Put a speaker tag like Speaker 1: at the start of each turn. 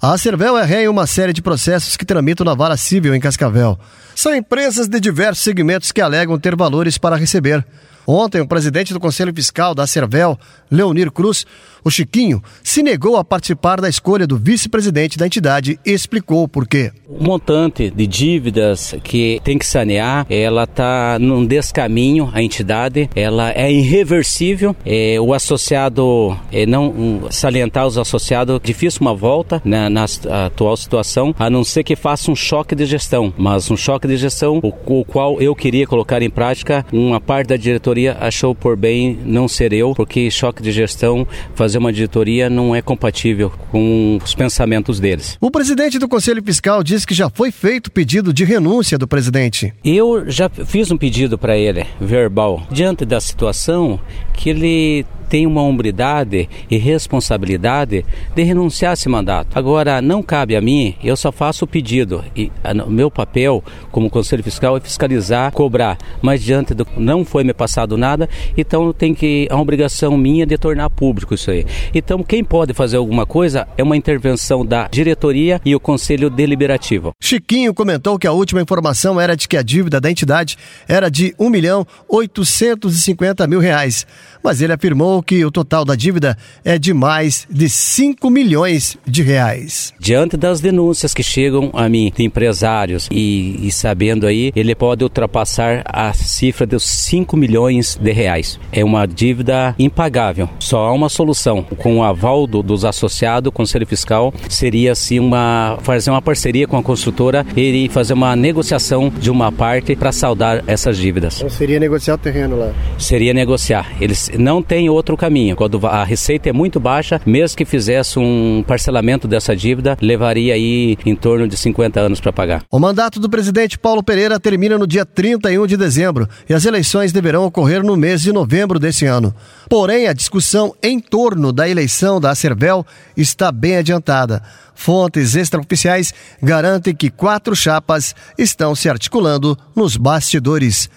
Speaker 1: A Cervel é ré em uma série de processos que tramitam na vara civil em Cascavel. São empresas de diversos segmentos que alegam ter valores para receber. Ontem, o presidente do Conselho Fiscal da Cervel, Leonir Cruz, o Chiquinho, se negou a participar da escolha do vice-presidente da entidade e explicou o porquê.
Speaker 2: O montante de dívidas que tem que sanear, ela está num descaminho, a entidade, ela é irreversível. É, o associado, é, não um, salientar os associados, difícil uma volta né, na atual situação, a não ser que faça um choque de gestão. Mas um choque de gestão, o, o qual eu queria colocar em prática, uma parte da diretoria achou por bem não ser eu, porque choque de gestão, fazer uma diretoria não é compatível com os pensamentos deles.
Speaker 1: O presidente do Conselho Fiscal disse que já foi feito pedido de renúncia do presidente.
Speaker 2: Eu já fiz um pedido para ele, verbal, diante da situação que ele tem uma hombridade e responsabilidade de renunciar a esse mandato. Agora, não cabe a mim, eu só faço o pedido. E o meu papel como Conselho Fiscal é fiscalizar, cobrar. Mas diante do não foi me passado nada, então tem que a obrigação minha de tornar público isso aí. Então, quem pode fazer alguma coisa é uma intervenção da diretoria e o Conselho Deliberativo.
Speaker 1: Chiquinho comentou que a última informação era de que a dívida da entidade era de 1 milhão 850 mil reais. Mas ele afirmou que o total da dívida é de mais de 5 milhões de reais.
Speaker 2: Diante das denúncias que chegam a mim de empresários e, e sabendo aí, ele pode ultrapassar a cifra dos 5 milhões de reais. É uma dívida impagável. Só há uma solução. Com o aval do, dos associados, o Conselho Fiscal seria assim uma fazer uma parceria com a construtora e fazer uma negociação de uma parte para saldar essas dívidas.
Speaker 1: Então seria negociar o terreno lá?
Speaker 2: Seria negociar. Eles não têm outro outro caminho. Quando a receita é muito baixa, mesmo que fizesse um parcelamento dessa dívida, levaria aí em torno de 50 anos para pagar.
Speaker 1: O mandato do presidente Paulo Pereira termina no dia 31 de dezembro e as eleições deverão ocorrer no mês de novembro desse ano. Porém, a discussão em torno da eleição da Acervel está bem adiantada. Fontes extraoficiais garantem que quatro chapas estão se articulando nos bastidores.